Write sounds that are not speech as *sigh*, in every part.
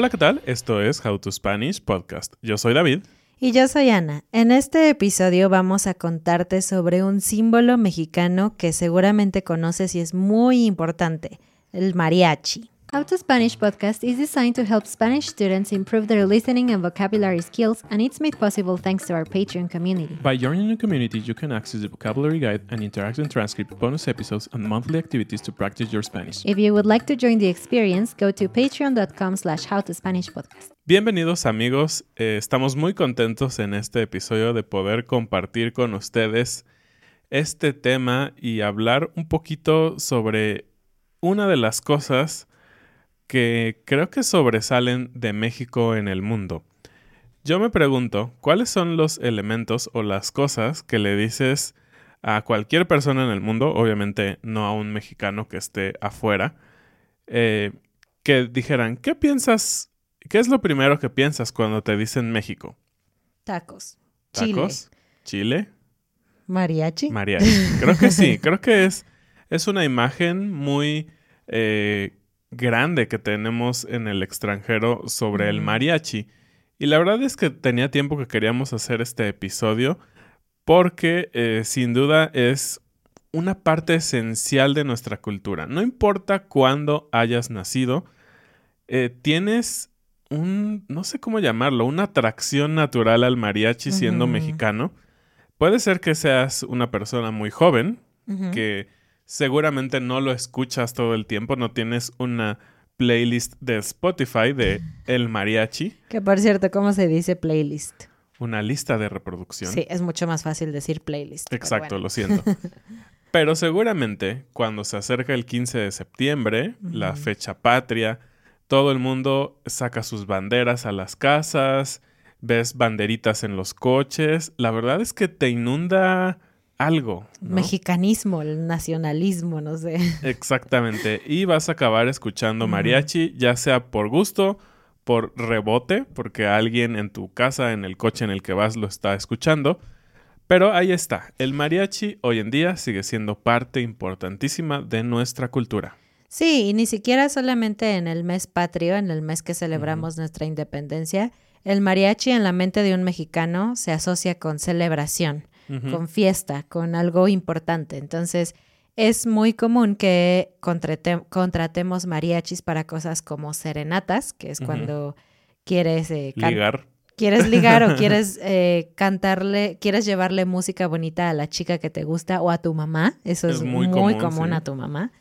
Hola, ¿qué tal? Esto es How to Spanish Podcast. Yo soy David. Y yo soy Ana. En este episodio vamos a contarte sobre un símbolo mexicano que seguramente conoces y es muy importante, el mariachi. How to Spanish podcast is designed to help Spanish students improve their listening and vocabulary skills, and it's made possible thanks to our Patreon community. By joining the community, you can access the vocabulary guide and interactive transcript, bonus episodes, and monthly activities to practice your Spanish. If you would like to join the experience, go to patreon.com slash howtospanishpodcast. Bienvenidos amigos, eh, estamos muy contentos en este episodio de poder compartir con ustedes este tema y hablar un poquito sobre una de las cosas que creo que sobresalen de México en el mundo. Yo me pregunto, ¿cuáles son los elementos o las cosas que le dices a cualquier persona en el mundo, obviamente no a un mexicano que esté afuera, eh, que dijeran, ¿qué piensas? ¿Qué es lo primero que piensas cuando te dicen México? Tacos. ¿Tacos? ¿Chile? ¿Mariachi? Mariachi. Creo que sí, creo que es, es una imagen muy eh, grande que tenemos en el extranjero sobre el mariachi. Y la verdad es que tenía tiempo que queríamos hacer este episodio porque eh, sin duda es una parte esencial de nuestra cultura. No importa cuándo hayas nacido, eh, tienes un, no sé cómo llamarlo, una atracción natural al mariachi siendo mexicano. Puede ser que seas una persona muy joven, que seguramente no lo escuchas todo el tiempo, no tienes una playlist de Spotify de El Mariachi. Que por cierto, ¿cómo se dice playlist? Una lista de reproducción. Sí, es mucho más fácil decir playlist. Exacto, lo siento. *laughs* Pero seguramente cuando se acerca el 15 de septiembre, la fecha patria, todo el mundo saca sus banderas a las casas, ves banderitas en los coches. La verdad es que te inunda algo. Mexicanismo, el nacionalismo, no sé. Exactamente. Y vas a acabar escuchando mariachi, ya sea por gusto, por rebote, porque alguien en tu casa, en el coche en el que vas, lo está escuchando. Pero ahí está. El mariachi hoy en día sigue siendo parte importantísima de nuestra cultura. Sí, y ni siquiera solamente en el mes patrio, en el mes que celebramos nuestra independencia, el mariachi en la mente de un mexicano se asocia con celebración con fiesta, con algo importante. Entonces, es muy común que contratemos mariachis para cosas como serenatas, que es cuando quieres eh, ligar. Quieres ligar o *laughs* quieres eh, cantarle, quieres llevarle música bonita a la chica que te gusta o a tu mamá. Eso es, muy, común, a tu mamá.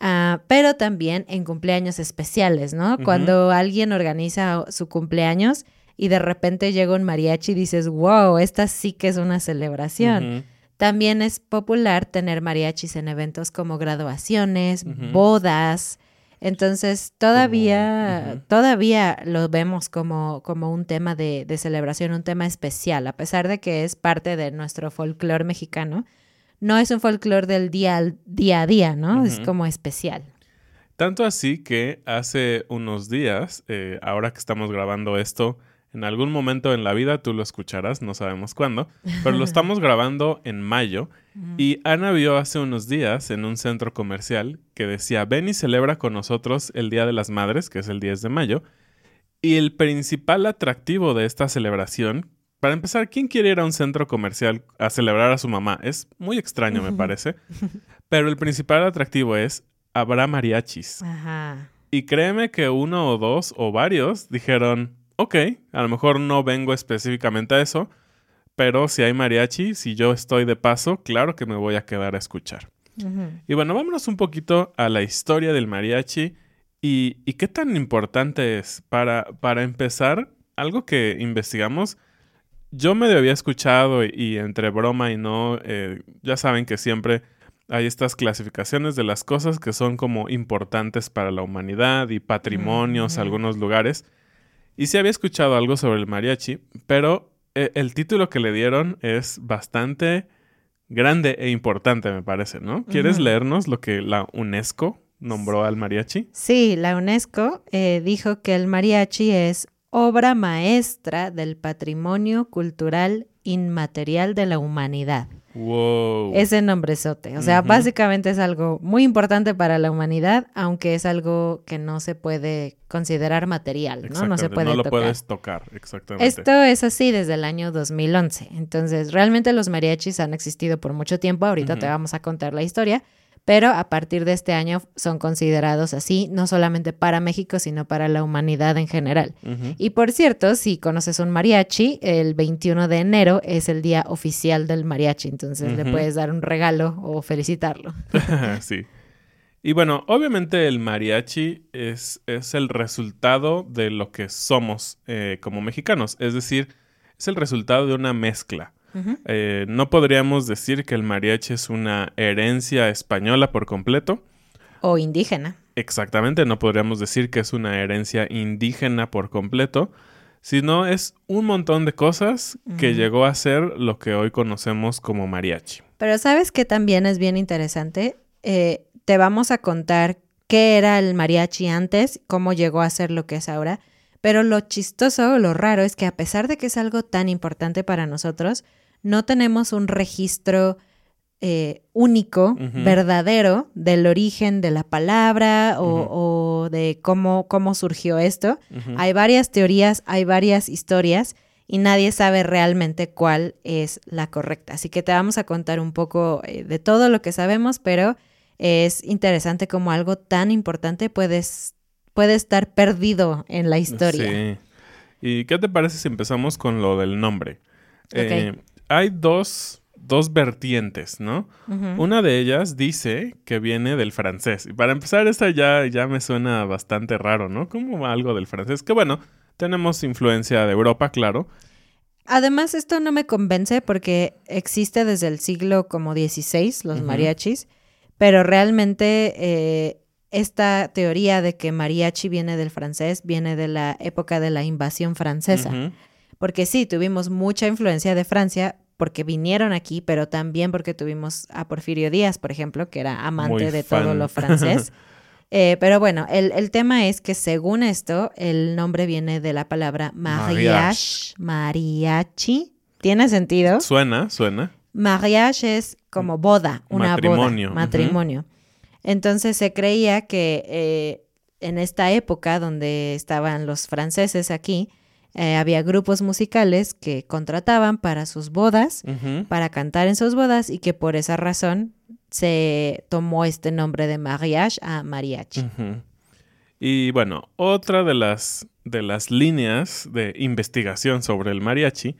Ah, pero también en cumpleaños especiales, ¿no? Cuando alguien organiza su cumpleaños, y de repente llega un mariachi y dices, wow, esta sí que es una celebración. También es popular tener mariachis en eventos como graduaciones, bodas. Entonces, todavía, todavía lo vemos como, como un tema de, celebración, un tema especial, a pesar de que es parte de nuestro folclore mexicano. No es un folclore del día, día a día, ¿no? Es como especial. Tanto así que hace unos días, eh, ahora que estamos grabando esto, en algún momento en la vida tú lo escucharás, no sabemos cuándo, pero lo estamos *laughs* grabando en mayo y Ana vio hace unos días en un centro comercial que decía, ven y celebra con nosotros el Día de las Madres, que es el 10 de mayo, y el principal atractivo de esta celebración, para empezar, ¿quién quiere ir a un centro comercial a celebrar a su mamá? Es muy extraño, me parece, *laughs* pero el principal atractivo es, habrá mariachis. Y créeme que uno o dos o varios dijeron, ok, a lo mejor no vengo específicamente a eso, pero si hay mariachi, si yo estoy de paso, claro que me voy a quedar a escuchar. Y bueno, vámonos un poquito a la historia del mariachi y, qué tan importante es. Para, para empezar, algo que investigamos, yo me había escuchado y, entre broma y no, eh, ya saben que siempre hay estas clasificaciones de las cosas que son como importantes para la humanidad y patrimonios, algunos lugares. Y sí había escuchado algo sobre el mariachi, pero eh, el título que le dieron es bastante grande e importante, me parece, ¿no? ¿Quieres leernos lo que la UNESCO nombró al mariachi? Sí, la UNESCO eh, dijo que el mariachi es obra maestra del patrimonio cultural inmaterial de la humanidad. Wow. Ese nombrezote. O sea, básicamente es algo muy importante para la humanidad, aunque es algo que no se puede considerar material, ¿no? No se puede No lo puedes tocar, exactamente. Esto es así desde el año 2011. Entonces, realmente los mariachis han existido por mucho tiempo. Ahorita te vamos a contar la historia pero a partir de este año son considerados así, no solamente para México, sino para la humanidad en general. Y por cierto, si conoces un mariachi, el 21 de enero es el día oficial del mariachi, entonces le puedes dar un regalo o felicitarlo. *laughs* sí. Y bueno, obviamente el mariachi es, es el resultado de lo que somos eh, como mexicanos, es decir, es el resultado de una mezcla. Eh, no podríamos decir que el mariachi es una herencia española por completo. O indígena. Exactamente, no podríamos decir que es una herencia indígena por completo, sino es un montón de cosas que llegó a ser lo que hoy conocemos como mariachi. Pero sabes que también es bien interesante. Eh, te vamos a contar qué era el mariachi antes, cómo llegó a ser lo que es ahora. Pero lo chistoso, lo raro es que a pesar de que es algo tan importante para nosotros, no tenemos un registro eh, único, verdadero, del origen de la palabra o, de cómo, cómo surgió esto. Hay varias teorías, hay varias historias y nadie sabe realmente cuál es la correcta. Así que te vamos a contar un poco eh, de todo lo que sabemos, pero es interesante cómo algo tan importante puede estar perdido en la historia. Sí. ¿Y qué te parece si empezamos con lo del nombre? Eh, hay dos, vertientes, ¿no? Una de ellas dice que viene del francés. Y para empezar, esta ya, ya me suena bastante raro, ¿no? Como algo del francés. Que bueno, tenemos influencia de Europa, claro. Además, esto no me convence porque existe desde el siglo como XVI, los mariachis, pero realmente eh, esta teoría de que mariachi viene del francés viene de la época de la invasión francesa. Porque sí, tuvimos mucha influencia de Francia, porque vinieron aquí, pero también porque tuvimos a Porfirio Díaz, por ejemplo, que era amante de todo lo *laughs* francés. Eh, pero bueno, el, tema es que según esto, el nombre viene de la palabra mariage, mariachi. ¿Tiene sentido? Suena, suena. Mariage es como boda, una matrimonio. boda, matrimonio. Entonces se creía que eh, en esta época donde estaban los franceses aquí, eh, había grupos musicales que contrataban para sus bodas, para cantar en sus bodas y que por esa razón se tomó este nombre de mariage a mariachi. Y bueno, otra de las, de las líneas de investigación sobre el mariachi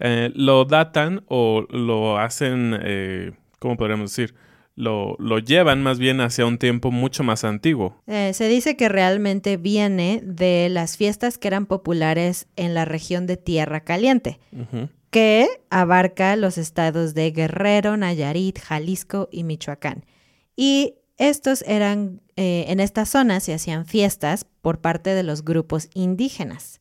eh, lo datan o lo hacen, eh, ¿cómo podríamos decir? Lo, llevan más bien hacia un tiempo mucho más antiguo. Eh, se dice que realmente viene de las fiestas que eran populares en la región de Tierra Caliente, que abarca los estados de Guerrero, Nayarit, Jalisco y Michoacán. Y estos eran, eh, en esta zona se hacían fiestas por parte de los grupos indígenas.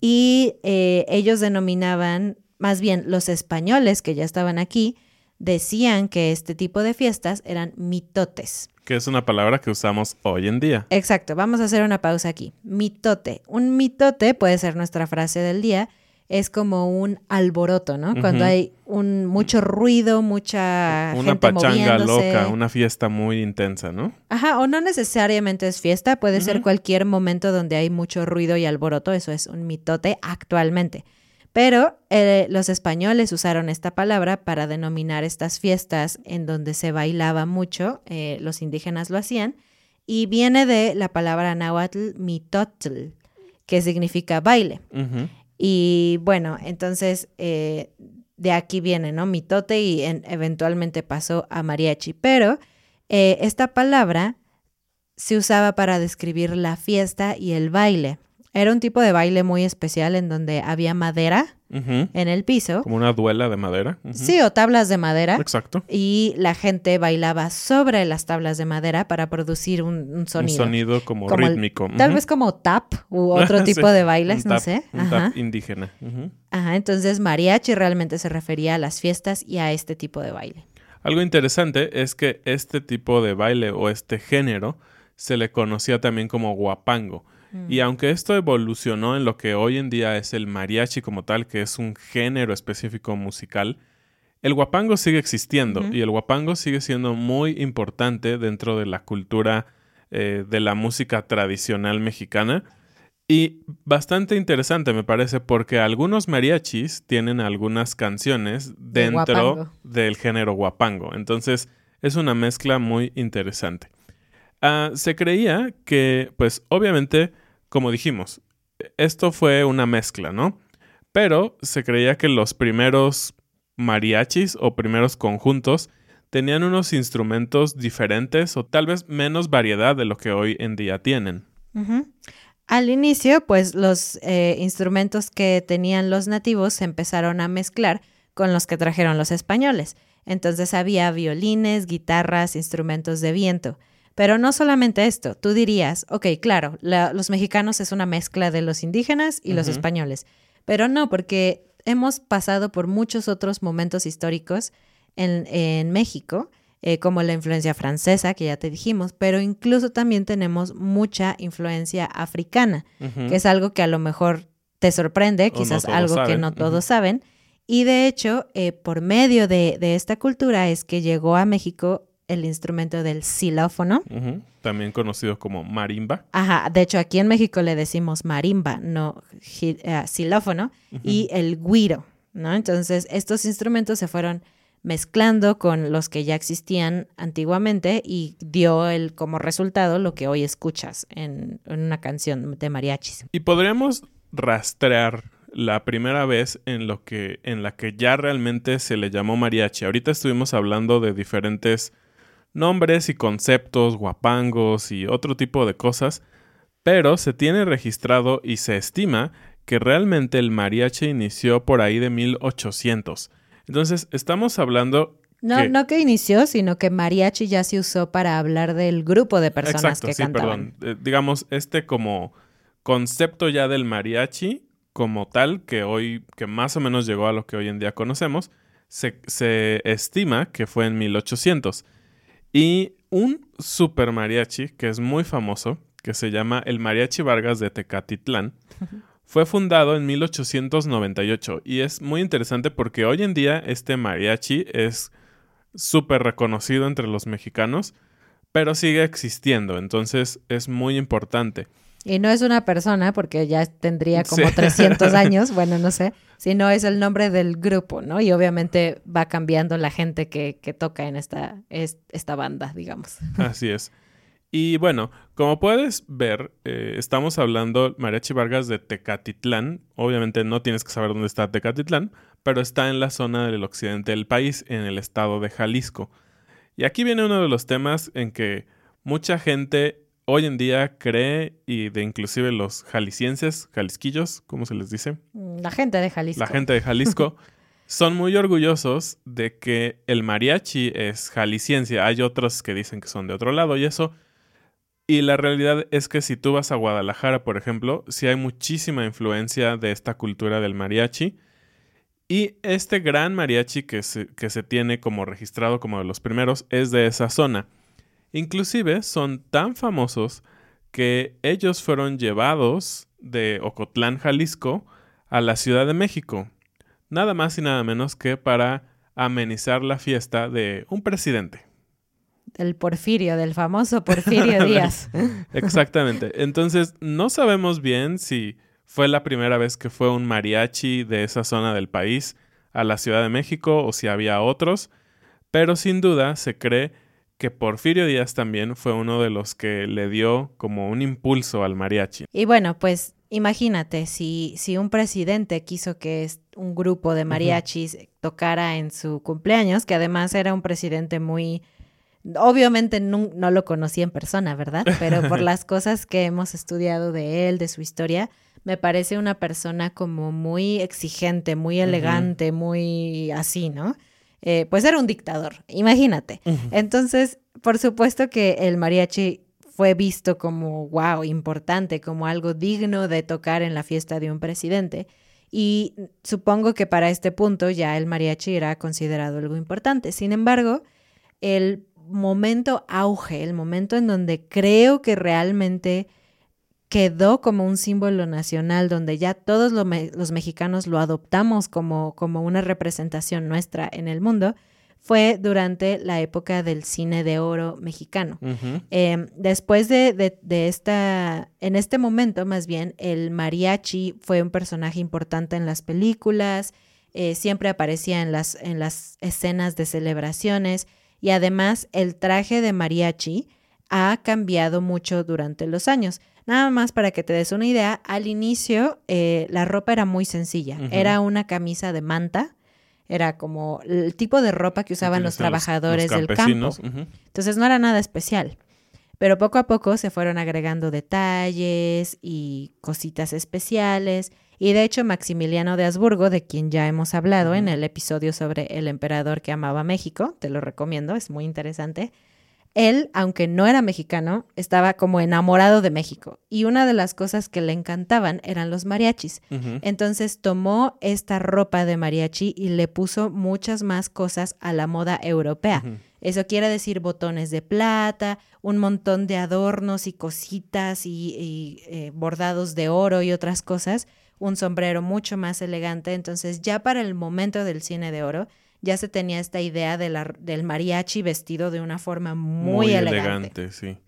Y eh, ellos denominaban, más bien los españoles que ya estaban aquí, decían que este tipo de fiestas eran mitotes. Que es una palabra que usamos hoy en día. Exacto, vamos a hacer una pausa aquí. Mitote. Un mitote puede ser nuestra frase del día. Es como un alboroto, ¿no? Cuando hay un mucho ruido, mucha una pachanga loca, una fiesta muy intensa, ¿no? Ajá, o no necesariamente es fiesta, puede ser cualquier momento donde hay mucho ruido y alboroto, eso es un mitote actualmente. Pero eh, los españoles usaron esta palabra para denominar estas fiestas en donde se bailaba mucho, eh, los indígenas lo hacían, y viene de la palabra náhuatl mitotl, que significa baile. Y bueno, entonces eh, de aquí viene, ¿no? Mitote y eventualmente pasó a mariachi. Pero esta palabra se usaba para describir la fiesta y el baile. Era un tipo de baile muy especial en donde había madera en el piso. Como una duela de madera. Sí, o tablas de madera. Exacto. Y la gente bailaba sobre las tablas de madera para producir un, sonido. Un sonido como, rítmico. Tal vez como tap u *laughs* otro tipo de bailes, no sé. Un tap indígena. Ajá, entonces mariachi realmente se refería a las fiestas y a este tipo de baile. Algo interesante es que este tipo de baile o este género se le conocía también como guapango. Mm. Y aunque esto evolucionó en lo que hoy en día es el mariachi como tal, que es un género específico musical, el guapango sigue existiendo y el guapango sigue siendo muy importante dentro de la cultura eh, de la música tradicional mexicana. Y bastante interesante me parece porque algunos mariachis tienen algunas canciones dentro del género guapango. Entonces es una mezcla muy interesante. Ah, se creía que, pues obviamente, como dijimos, esto fue una mezcla, ¿no? Pero se creía que los primeros mariachis o primeros conjuntos tenían unos instrumentos diferentes o tal vez menos variedad de lo que hoy en día tienen. Al inicio, pues los eh, instrumentos que tenían los nativos se empezaron a mezclar con los que trajeron los españoles. Entonces había violines, guitarras, instrumentos de viento. Pero no solamente esto, tú dirías, ok, claro, los mexicanos es una mezcla de los indígenas y los españoles, pero no, porque hemos pasado por muchos otros momentos históricos en, México, eh, como la influencia francesa, que ya te dijimos, pero incluso también tenemos mucha influencia africana, que es algo que a lo mejor te sorprende, quizás algo que no todos saben. Y de hecho, eh, por medio de, de, esta cultura es que llegó a México el instrumento del xilófono. También conocido como marimba. Ajá, de hecho aquí en México le decimos marimba, no uh, xilófono, y el guiro, ¿no? Entonces estos instrumentos se fueron mezclando con los que ya existían antiguamente y dio el como resultado lo que hoy escuchas en, en una canción de mariachis. Y podríamos rastrear la primera vez en lo que en la que ya realmente se le llamó mariachi. Ahorita estuvimos hablando de diferentes nombres y conceptos, guapangos y otro tipo de cosas, pero se tiene registrado y se estima que realmente el mariachi inició por ahí de 1800. Entonces, estamos hablando... No, no que inició, sino que mariachi ya se usó para hablar del grupo de personas que sí, Perdón. Eh, digamos, este como concepto ya del mariachi como tal, que hoy, que más o menos llegó a lo que hoy en día conocemos, se, se estima que fue en 1800. Y un super mariachi que es muy famoso, que se llama el Mariachi Vargas de Tecatitlán, fue fundado en 1898 y es muy interesante porque hoy en día este mariachi es súper reconocido entre los mexicanos, pero sigue existiendo, entonces es muy importante. Y no es una persona, porque ya tendría como 300 *laughs* años, bueno, no sé, sino es el nombre del grupo, ¿no? Y obviamente va cambiando la gente que, que toca en esta, esta banda, digamos. *laughs* Así es. Y bueno, como puedes ver, eh, estamos hablando Mariachi Vargas de Tecatitlán. Obviamente no tienes que saber dónde está Tecatitlán, pero está en la zona del occidente del país, en el estado de Jalisco. Y aquí viene uno de los temas en que mucha gente hoy en día cree y de inclusive los jaliscienses, jalisquillos, ¿cómo se les dice? Mm, la gente de Jalisco. La gente de Jalisco *laughs* son muy orgullosos de que el mariachi es jalisciense. Hay otros que dicen que son de otro lado y eso. Y la realidad es que si tú vas a Guadalajara, por ejemplo, sí hay muchísima influencia de esta cultura del mariachi. Y este gran mariachi que se, que se tiene como registrado como de los primeros es de esa zona. Inclusive son tan famosos que ellos fueron llevados de Ocotlán, Jalisco, a la Ciudad de México, nada más y nada menos que para amenizar la fiesta de un presidente. Del Porfirio, del famoso Porfirio *laughs* Díaz. Exactamente. Entonces, no sabemos bien si fue la primera vez que fue un mariachi de esa zona del país a la Ciudad de México o si había otros, pero sin duda se cree que Porfirio Díaz también fue uno de los que le dio como un impulso al mariachi. Y bueno, pues imagínate, si, si un presidente quiso que un grupo de mariachis tocara en su cumpleaños, que además era un presidente muy... Obviamente no, no lo conocí en persona, ¿verdad? Pero por *laughs* las cosas que hemos estudiado de él, de su historia, me parece una persona como muy exigente, muy elegante, muy así, ¿no? Eh, pues era un dictador, imagínate. Entonces, por supuesto que el mariachi fue visto como, wow, importante, como algo digno de tocar en la fiesta de un presidente. Y supongo que para este punto ya el mariachi era considerado algo importante. Sin embargo, el momento auge, el momento en donde creo que realmente quedó como un símbolo nacional, donde ya todos los mexicanos lo adoptamos como, como una representación nuestra en el mundo, fue durante la época del cine de oro mexicano. Em, después de, esta, en este momento más bien, el mariachi fue un personaje importante en las películas, eh, siempre aparecía en las, en las escenas de celebraciones y además el traje de mariachi ha cambiado mucho durante los años. Nada más para que te des una idea, al inicio eh, la ropa era muy sencilla, era una camisa de manta era como el tipo de ropa que usaban los trabajadores del campo. Entonces no era nada especial. Pero poco a poco se fueron agregando detalles y cositas especiales. Y de hecho Maximiliano de Habsburgo, de quien ya hemos hablado en el episodio sobre el emperador que amaba México, te lo recomiendo, es muy interesante, él, aunque no era mexicano, estaba como enamorado de México y una de las cosas que le encantaban eran los mariachis. Entonces tomó esta ropa de mariachi y le puso muchas más cosas a la moda europea. Eso quiere decir botones de plata, un montón de adornos y cositas y, eh, bordados de oro y otras cosas, un sombrero mucho más elegante. Entonces ya para el momento del cine de oro, ya se tenía esta idea de la, del mariachi vestido de una forma muy, elegante. sí.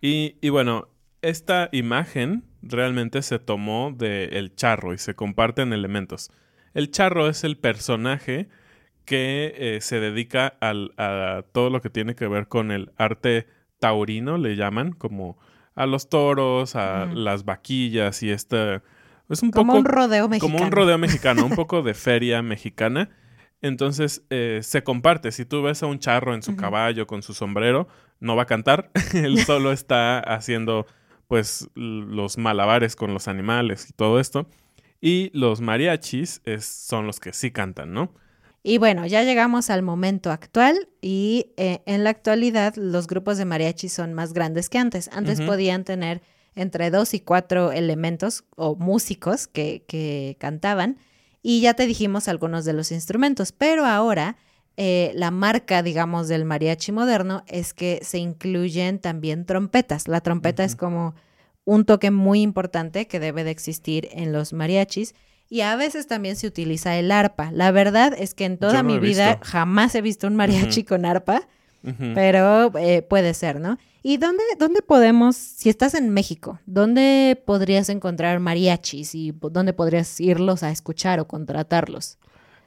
Y, bueno, esta imagen realmente se tomó del el charro y se comparten elementos. El charro es el personaje que eh, se dedica al, a todo lo que tiene que ver con el arte taurino, le llaman, como a los toros, a las vaquillas y esta... Es un como un rodeo mexicano. Como un rodeo mexicano, un *laughs* poco de feria mexicana. Entonces eh, se comparte. Si tú ves a un charro en su caballo con su sombrero, no va a cantar. *laughs* Él *laughs* solo está haciendo pues los malabares con los animales y todo esto. Y los mariachis son los que sí cantan, ¿no? Y bueno, ya llegamos al momento actual y eh, en la actualidad los grupos de mariachis son más grandes que antes. Antes podían tener entre dos y cuatro elementos o músicos que, que cantaban y ya te dijimos algunos de los instrumentos, pero ahora eh, la marca, digamos, del mariachi moderno es que se incluyen también trompetas. La trompeta es como un toque muy importante que debe de existir en los mariachis. Y a veces también se utiliza el arpa. La verdad es que en toda mi vida jamás he visto un mariachi con arpa, pero eh, puede ser, ¿no? ¿Y dónde, dónde podemos, si estás en México, dónde podrías encontrar mariachis y dónde podrías irlos a escuchar o contratarlos?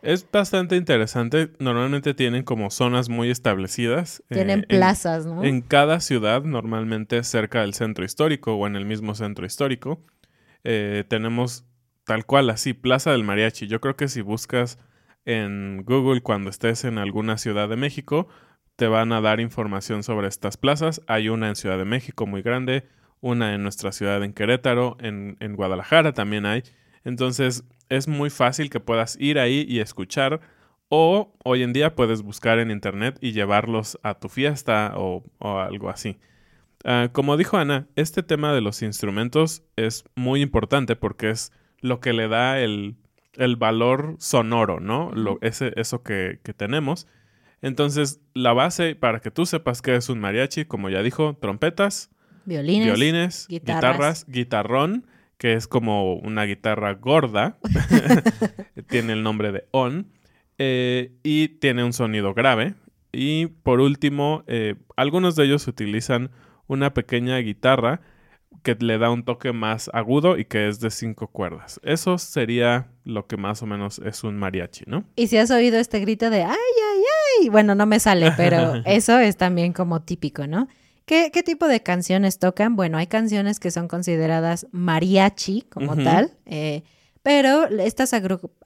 Es bastante interesante. Normalmente tienen como zonas muy establecidas. Eh, tienen plazas, ¿no? En cada ciudad, normalmente cerca del centro histórico o en el mismo centro histórico, eh, tenemos tal cual así, Plaza del Mariachi. Yo creo que si buscas en Google cuando estés en alguna ciudad de México, te van a dar información sobre estas plazas. Hay una en Ciudad de México muy grande, una en nuestra ciudad en Querétaro, en, Guadalajara también hay. Entonces es muy fácil que puedas ir ahí y escuchar o hoy en día puedes buscar en internet y llevarlos a tu fiesta o, algo así. Ah, como dijo Ana, este tema de los instrumentos es muy importante porque es lo que le da el, valor sonoro, ¿no? Lo, ese, eso que, que tenemos. Entonces, la base para que tú sepas que es un mariachi, como ya dijo, trompetas, violines, violines guitarras. guitarrón, que es como una guitarra gorda, *laughs* tiene el nombre de on, eh, y tiene un sonido grave. Y por último, eh, algunos de ellos utilizan una pequeña guitarra que le da un toque más agudo y que es de cinco cuerdas. Eso sería lo que más o menos es un mariachi, ¿no? Y si has oído este grito de ay, ay, bueno, no me sale, pero *laughs* eso es también como típico, ¿no? ¿Qué, tipo de canciones tocan? Bueno, hay canciones que son consideradas mariachi como tal, eh, pero estas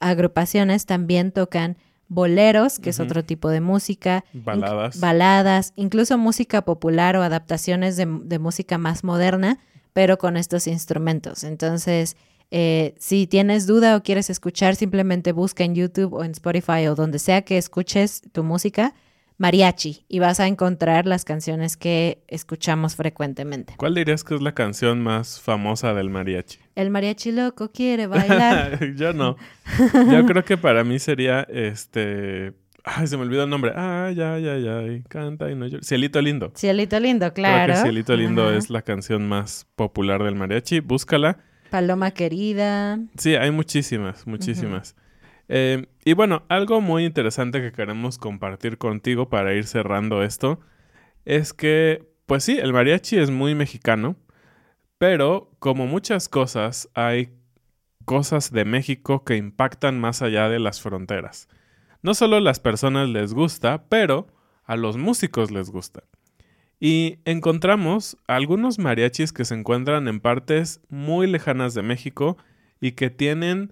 agrupaciones también tocan boleros, que es otro tipo de música, baladas, baladas incluso música popular o adaptaciones de, de música más moderna pero con estos instrumentos. Entonces, eh, si tienes duda o quieres escuchar, simplemente busca en YouTube o en Spotify o donde sea que escuches tu música, mariachi, y vas a encontrar las canciones que escuchamos frecuentemente. ¿Cuál dirías que es la canción más famosa del mariachi? El mariachi loco quiere *laughs* bailar. Yo no. Yo creo que para mí sería este Ay, se me olvidó el nombre. Ay, ay, ay, ay. Canta y no llora. Cielito Lindo. Cielito Lindo, claro. Creo que Cielito Lindo es la canción más popular del mariachi. Búscala. Paloma Querida. Sí, hay muchísimas, muchísimas. Eh, y bueno, algo muy interesante que queremos compartir contigo para ir cerrando esto es que, pues sí, el mariachi es muy mexicano, pero como muchas cosas, hay cosas de México que impactan más allá de las fronteras. No solo a las personas les gusta, pero a los músicos les gusta. Y encontramos algunos mariachis que se encuentran en partes muy lejanas de México y que tienen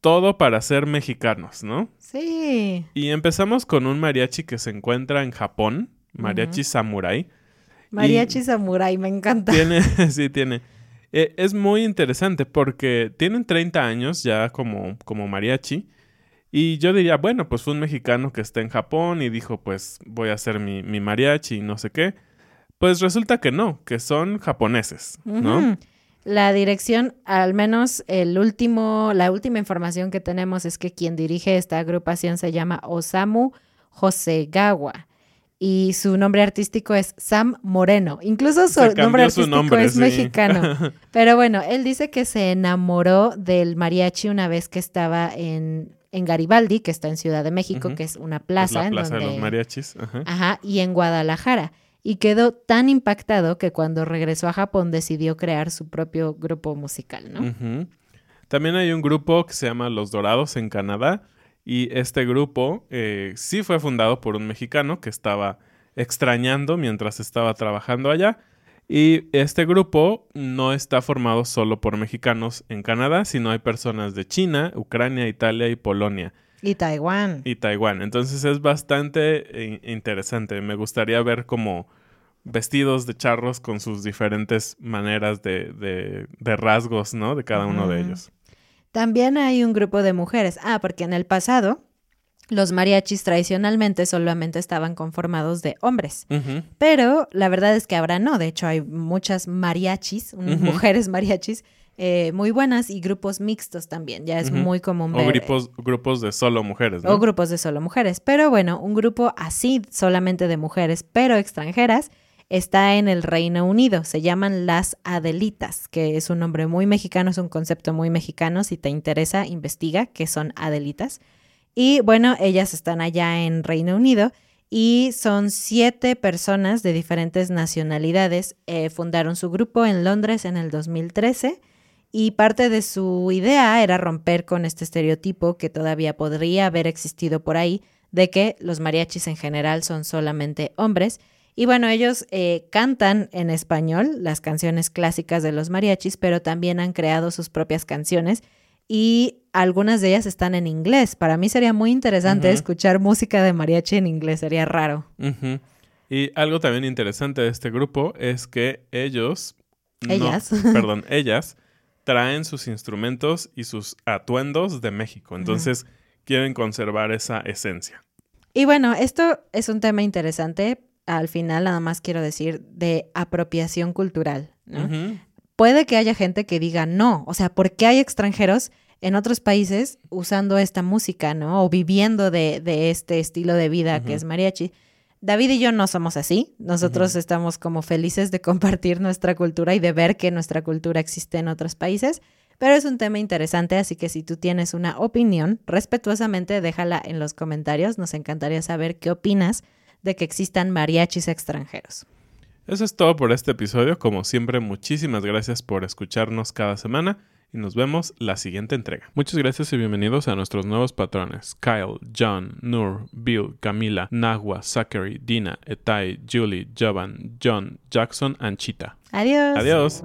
todo para ser mexicanos, ¿no? Sí. Y empezamos con un mariachi que se encuentra en Japón, mariachi samurai. Mariachi samurai, me encanta. Tiene, *laughs* *laughs* sí, tiene. Eh, es muy interesante porque tienen 30 años ya como, como mariachi. Y yo diría, bueno, pues fue un mexicano que está en Japón y dijo, pues voy a hacer mi, mi mariachi y no sé qué. Pues resulta que no, que son japoneses, ¿no? La dirección, al menos el último, la última información que tenemos es que quien dirige esta agrupación se llama Osamu Josegawa y su nombre artístico es Sam Moreno. Incluso su nombre artístico es mexicano. *laughs* Pero bueno, él dice que se enamoró del mariachi una vez que estaba en, en Garibaldi, que está en Ciudad de México, que es una plaza. la plaza de los mariachis. Ajá. y en Guadalajara. Y quedó tan impactado que cuando regresó a Japón decidió crear su propio grupo musical, ¿no? También hay un grupo que se llama Los Dorados en Canadá y este grupo eh, sí fue fundado por un mexicano que estaba extrañando mientras estaba trabajando allá. Y este grupo no está formado solo por mexicanos en Canadá, sino hay personas de China, Ucrania, Italia y Polonia. Y Taiwán. Y Taiwán. Entonces es bastante eh, interesante. Me gustaría ver como vestidos de charros con sus diferentes maneras de, rasgos, ¿no? De cada uno de ellos. También hay un grupo de mujeres. Ah, porque en el pasado los mariachis tradicionalmente solamente estaban conformados de hombres. Pero la verdad es que ahora no. De hecho, hay muchas mariachis, mujeres mariachis, eh, muy buenas y grupos mixtos también. Ya es muy común ver. O grupos, grupos de solo mujeres. O grupos de solo mujeres. Pero bueno, un grupo así solamente de mujeres, pero extranjeras, está en el Reino Unido. Se llaman las Adelitas, que es un nombre muy mexicano, es un concepto muy mexicano. Si te interesa, investiga qué son Adelitas. Y bueno, ellas están allá en Reino Unido y son siete personas de diferentes nacionalidades. Eh, fundaron su grupo en Londres en el 2013 y parte de su idea era romper con este estereotipo que todavía podría haber existido por ahí de que los mariachis en general son solamente hombres y bueno, ellos eh, cantan en español las canciones clásicas de los mariachis, pero también han creado sus propias canciones y algunas de ellas están en inglés. Para mí sería muy interesante escuchar música de mariachi en inglés, sería raro. Y algo también interesante de este grupo es que ellos... Ellas. *laughs* perdón, *laughs* ellas traen sus instrumentos y sus atuendos de México. Entonces quieren conservar esa esencia. Y bueno, esto es un tema interesante al final nada más quiero decir de apropiación cultural. Puede que haya gente que diga no, o sea, ¿por qué hay extranjeros en otros países usando esta música, ¿no? O viviendo de, este estilo de vida que es mariachi. David y yo no somos así. Nosotros estamos como felices de *laughs* compartir nuestra cultura y de ver que nuestra cultura existe en otros países. Pero es un tema interesante, así que si tú tienes una opinión, respetuosamente déjala en los comentarios. Nos encantaría saber qué opinas de que existan mariachis extranjeros. Eso es todo por este episodio. Como siempre, muchísimas gracias por escucharnos cada semana y nos vemos la siguiente entrega. Muchas gracias y bienvenidos a nuestros nuevos patrones: Kyle, John, Nur, Bill, Camila, Nahua, Zachary, Dina, Etai, Julie, Jovan, John, Jackson, Anchita. Adiós. Adiós.